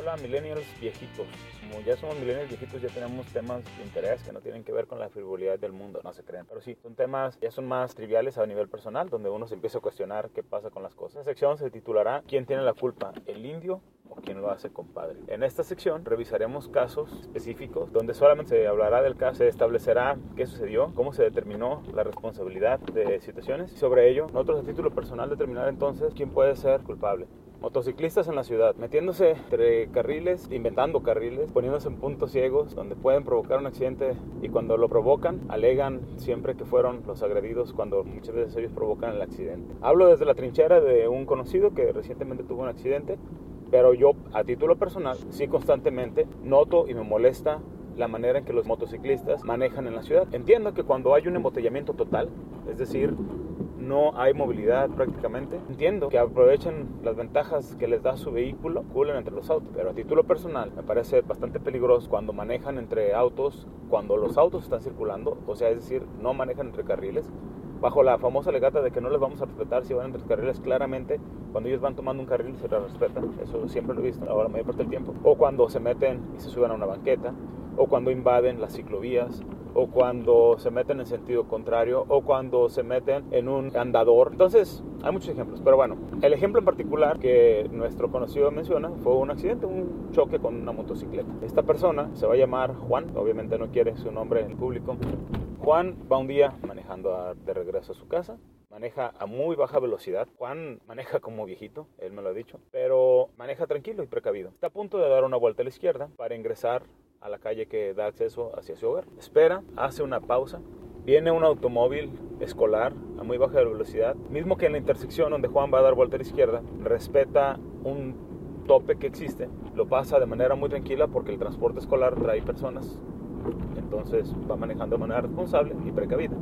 Hola, millennials viejitos. Como ya somos millennials viejitos, ya tenemos temas de interés que no tienen que ver con la frivolidad del mundo, no se creen. Pero sí, son temas ya son más triviales a nivel personal, donde uno se empieza a cuestionar qué pasa con las cosas. Esta sección se titulará ¿Quién tiene la culpa? ¿El indio o quién lo hace compadre? En esta sección revisaremos casos específicos donde solamente se hablará del caso, se establecerá qué sucedió, cómo se determinó la responsabilidad de situaciones y sobre ello nosotros a título personal determinar entonces quién puede ser culpable. Motociclistas en la ciudad, metiéndose entre carriles, inventando carriles, poniéndose en puntos ciegos donde pueden provocar un accidente y cuando lo provocan, alegan siempre que fueron los agredidos cuando muchas veces ellos provocan el accidente. Hablo desde la trinchera de un conocido que recientemente tuvo un accidente, pero yo a título personal sí constantemente noto y me molesta la manera en que los motociclistas manejan en la ciudad. Entiendo que cuando hay un embotellamiento total, es decir, no hay movilidad prácticamente. Entiendo que aprovechen las ventajas que les da su vehículo, culen entre los autos, pero a título personal me parece bastante peligroso cuando manejan entre autos, cuando los autos están circulando, o sea, es decir, no manejan entre carriles, bajo la famosa legata de que no les vamos a respetar si van entre carriles, claramente cuando ellos van tomando un carril se les respeta, eso siempre lo he visto ahora la mayor parte del tiempo, o cuando se meten y se suben a una banqueta, o cuando invaden las ciclovías, o cuando se meten en sentido contrario o cuando se meten en un andador. Entonces, hay muchos ejemplos, pero bueno, el ejemplo en particular que nuestro conocido menciona fue un accidente, un choque con una motocicleta. Esta persona se va a llamar Juan, obviamente no quiere su nombre en público. Juan va un día manejando de regreso a su casa, maneja a muy baja velocidad. Juan maneja como viejito, él me lo ha dicho, pero maneja tranquilo y precavido. Está a punto de dar una vuelta a la izquierda para ingresar a la calle que da acceso hacia su hogar. Espera, hace una pausa. Viene un automóvil escolar a muy baja velocidad. Mismo que en la intersección donde Juan va a dar vuelta a la izquierda, respeta un tope que existe. Lo pasa de manera muy tranquila porque el transporte escolar trae personas. Entonces va manejando de manera responsable y precavida.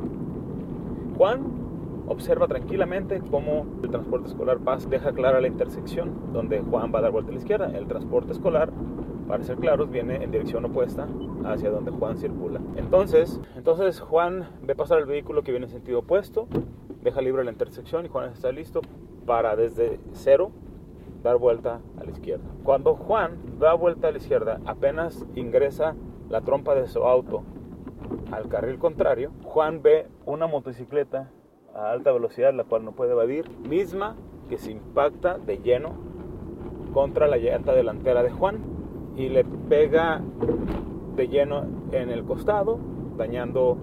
Juan observa tranquilamente cómo el transporte escolar pasa, deja clara la intersección donde Juan va a dar vuelta a la izquierda. El transporte escolar para ser claros, viene en dirección opuesta hacia donde Juan circula. Entonces, entonces Juan ve pasar el vehículo que viene en sentido opuesto, deja libre la intersección y Juan está listo para desde cero dar vuelta a la izquierda. Cuando Juan da vuelta a la izquierda, apenas ingresa la trompa de su auto al carril contrario, Juan ve una motocicleta a alta velocidad, la cual no puede evadir, misma que se impacta de lleno contra la llanta delantera de Juan y le pega de lleno en el costado, dañando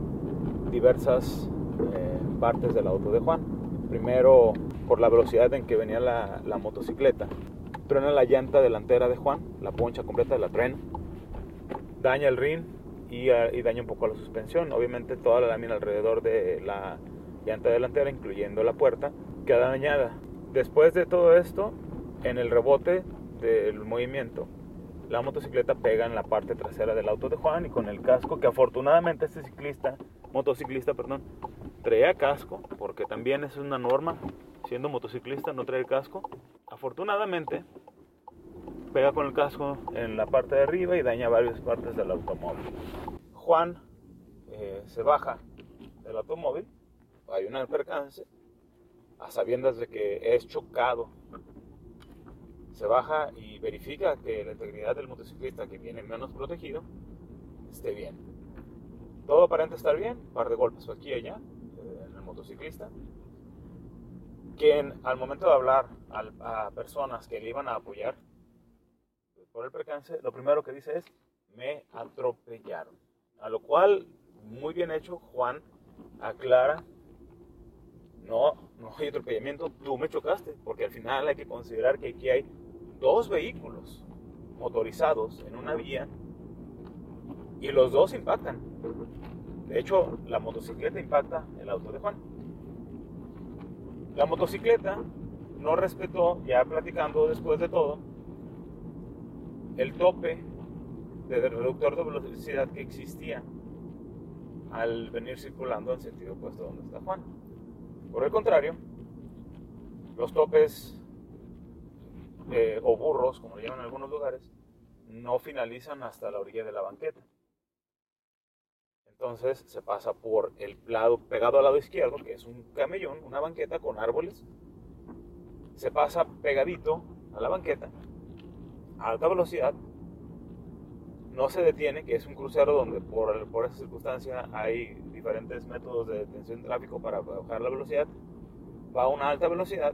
diversas eh, partes del auto de Juan. Primero, por la velocidad en que venía la, motocicleta, truena la llanta delantera de Juan, la poncha completa de la tren, daña el rin y, ah, y daña un poco la suspensión. Obviamente toda la lámina alrededor de la llanta delantera, incluyendo la puerta, queda dañada. Después de todo esto, en el rebote del movimiento, la motocicleta pega en la parte trasera del auto de Juan y con el casco que afortunadamente este ciclista, motociclista, perdón, traía casco, porque también es una norma, siendo motociclista no traer casco. Afortunadamente pega con el casco en la parte de arriba y daña varias partes del automóvil. Juan eh, se baja del automóvil, hay un percance, a sabiendas de que es chocado se baja y verifica que la integridad del motociclista que viene menos protegido esté bien. Todo aparenta estar bien, par de golpes aquí y allá eh, en el motociclista, quien al momento de hablar a personas que le iban a apoyar por el percance, lo primero que dice es, me atropellaron. A lo cual, muy bien hecho, Juan aclara, no, no hay atropellamiento, tú me chocaste, porque al final hay que considerar que aquí hay dos vehículos motorizados en una vía y los dos impactan. De hecho, la motocicleta impacta el auto de Juan. La motocicleta no respetó, ya platicando después de todo, el tope de reductor de velocidad que existía al venir circulando en sentido opuesto donde está Juan. Por el contrario, los topes eh, o burros, como lo llaman en algunos lugares, no finalizan hasta la orilla de la banqueta. Entonces se pasa por el lado pegado al lado izquierdo, que es un camellón, una banqueta con árboles. Se pasa pegadito a la banqueta a alta velocidad, no se detiene, que es un crucero donde por, por esa circunstancia hay diferentes métodos de detención de tráfico para bajar la velocidad, va a una alta velocidad.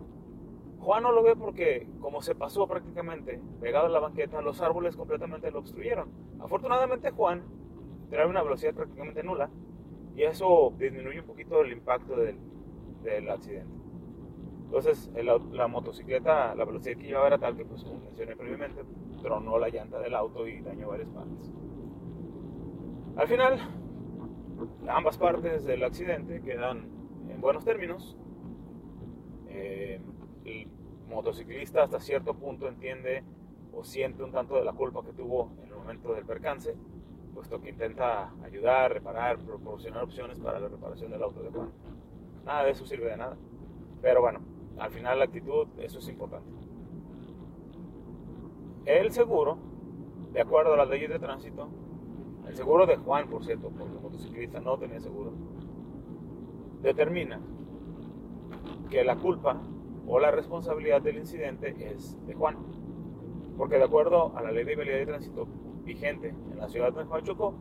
Juan no lo ve porque como se pasó prácticamente pegado a la banqueta, los árboles completamente lo obstruyeron. Afortunadamente Juan trae una velocidad prácticamente nula y eso disminuye un poquito el impacto del, del accidente. Entonces, la motocicleta, la velocidad que llevaba era tal que, pues, como mencioné previamente, tronó la llanta del auto y dañó varias partes. Al final, ambas partes del accidente quedan en buenos términos. Eh, el motociclista hasta cierto punto entiende o siente un tanto de la culpa que tuvo en el momento del percance, puesto que intenta ayudar, reparar, proporcionar opciones para la reparación del auto de Juan. Nada de eso sirve de nada. Pero bueno, al final la actitud, eso es importante. El seguro, de acuerdo a las leyes de tránsito, el seguro de Juan, por cierto, porque el motociclista no tenía seguro, determina que la culpa o la responsabilidad del incidente es de Juan. Porque de acuerdo a la ley de vialidad de tránsito vigente en la ciudad de Juan Chocó,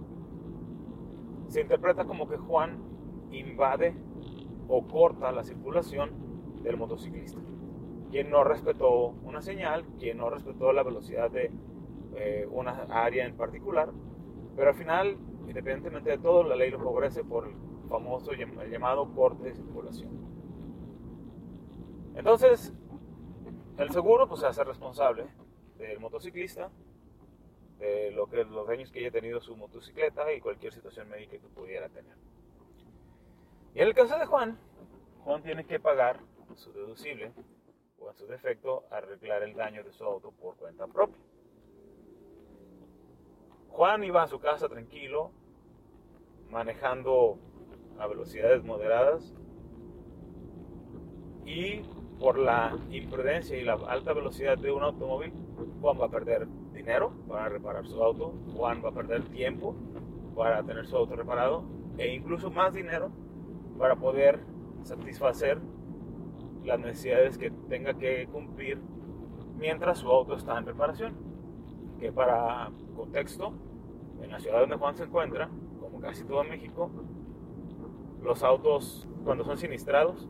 se interpreta como que Juan invade o corta la circulación del motociclista, quien no respetó una señal, quien no respetó la velocidad de eh, una área en particular, pero al final, independientemente de todo, la ley lo favorece por el famoso llamado corte de circulación. Entonces, el seguro pues, se hace responsable del motociclista, de lo que, los daños que haya tenido su motocicleta y cualquier situación médica que pudiera tener. Y en el caso de Juan, Juan tiene que pagar su deducible o en su defecto arreglar el daño de su auto por cuenta propia. Juan iba a su casa tranquilo, manejando a velocidades moderadas y por la imprudencia y la alta velocidad de un automóvil, Juan va a perder dinero para reparar su auto, Juan va a perder tiempo para tener su auto reparado e incluso más dinero para poder satisfacer las necesidades que tenga que cumplir mientras su auto está en reparación. Que para contexto, en la ciudad donde Juan se encuentra, como casi todo México, los autos cuando son sinistrados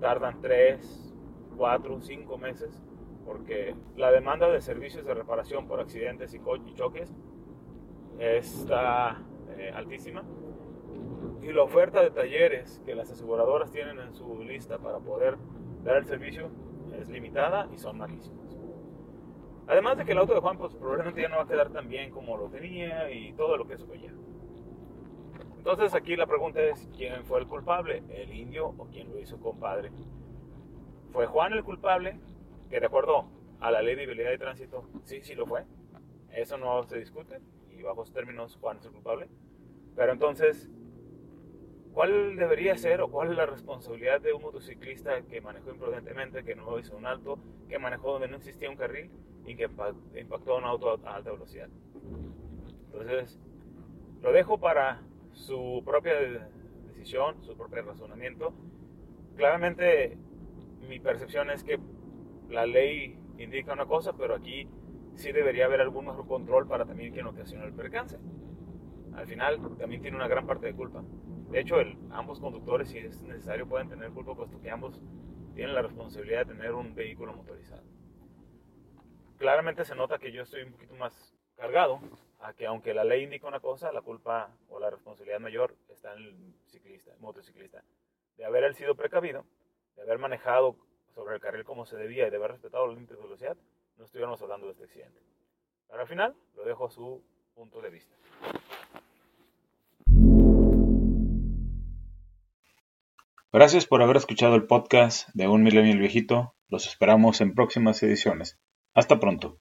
tardan 3, 4, 5 meses porque la demanda de servicios de reparación por accidentes y choques está eh, altísima y la oferta de talleres que las aseguradoras tienen en su lista para poder dar el servicio es limitada y son malísimas. Además de que el auto de Juan pues, probablemente ya no va a quedar tan bien como lo tenía y todo lo que eso conlleva. Entonces aquí la pregunta es, ¿quién fue el culpable? ¿El indio o quién lo hizo compadre? ¿Fue Juan el culpable? Que de acuerdo a la ley de vialidad de tránsito, sí, sí lo fue. Eso no se discute y bajo términos Juan es el culpable. Pero entonces, ¿Cuál debería ser o cuál es la responsabilidad de un motociclista que manejó imprudentemente, que no hizo un alto, que manejó donde no existía un carril y que impactó a un auto a alta velocidad? Entonces, lo dejo para su propia decisión, su propio razonamiento. Claramente, mi percepción es que la ley indica una cosa, pero aquí sí debería haber algún control para también quien ocasionó el percance. Al final, también tiene una gran parte de culpa. De hecho, ambos conductores, si es necesario, pueden tener culpa, puesto que ambos tienen la responsabilidad de tener un vehículo motorizado. Claramente se nota que yo estoy un poquito más cargado, a que aunque la ley indica una cosa, la culpa o la responsabilidad mayor está en el ciclista, el motociclista, de haber sido precavido, de haber manejado sobre el carril como se debía y de haber respetado los límites de velocidad, no estuviéramos hablando de este accidente. Pero al final lo dejo a su punto de vista. Gracias por haber escuchado el podcast de Un Millennial Viejito. Los esperamos en próximas ediciones. Hasta pronto.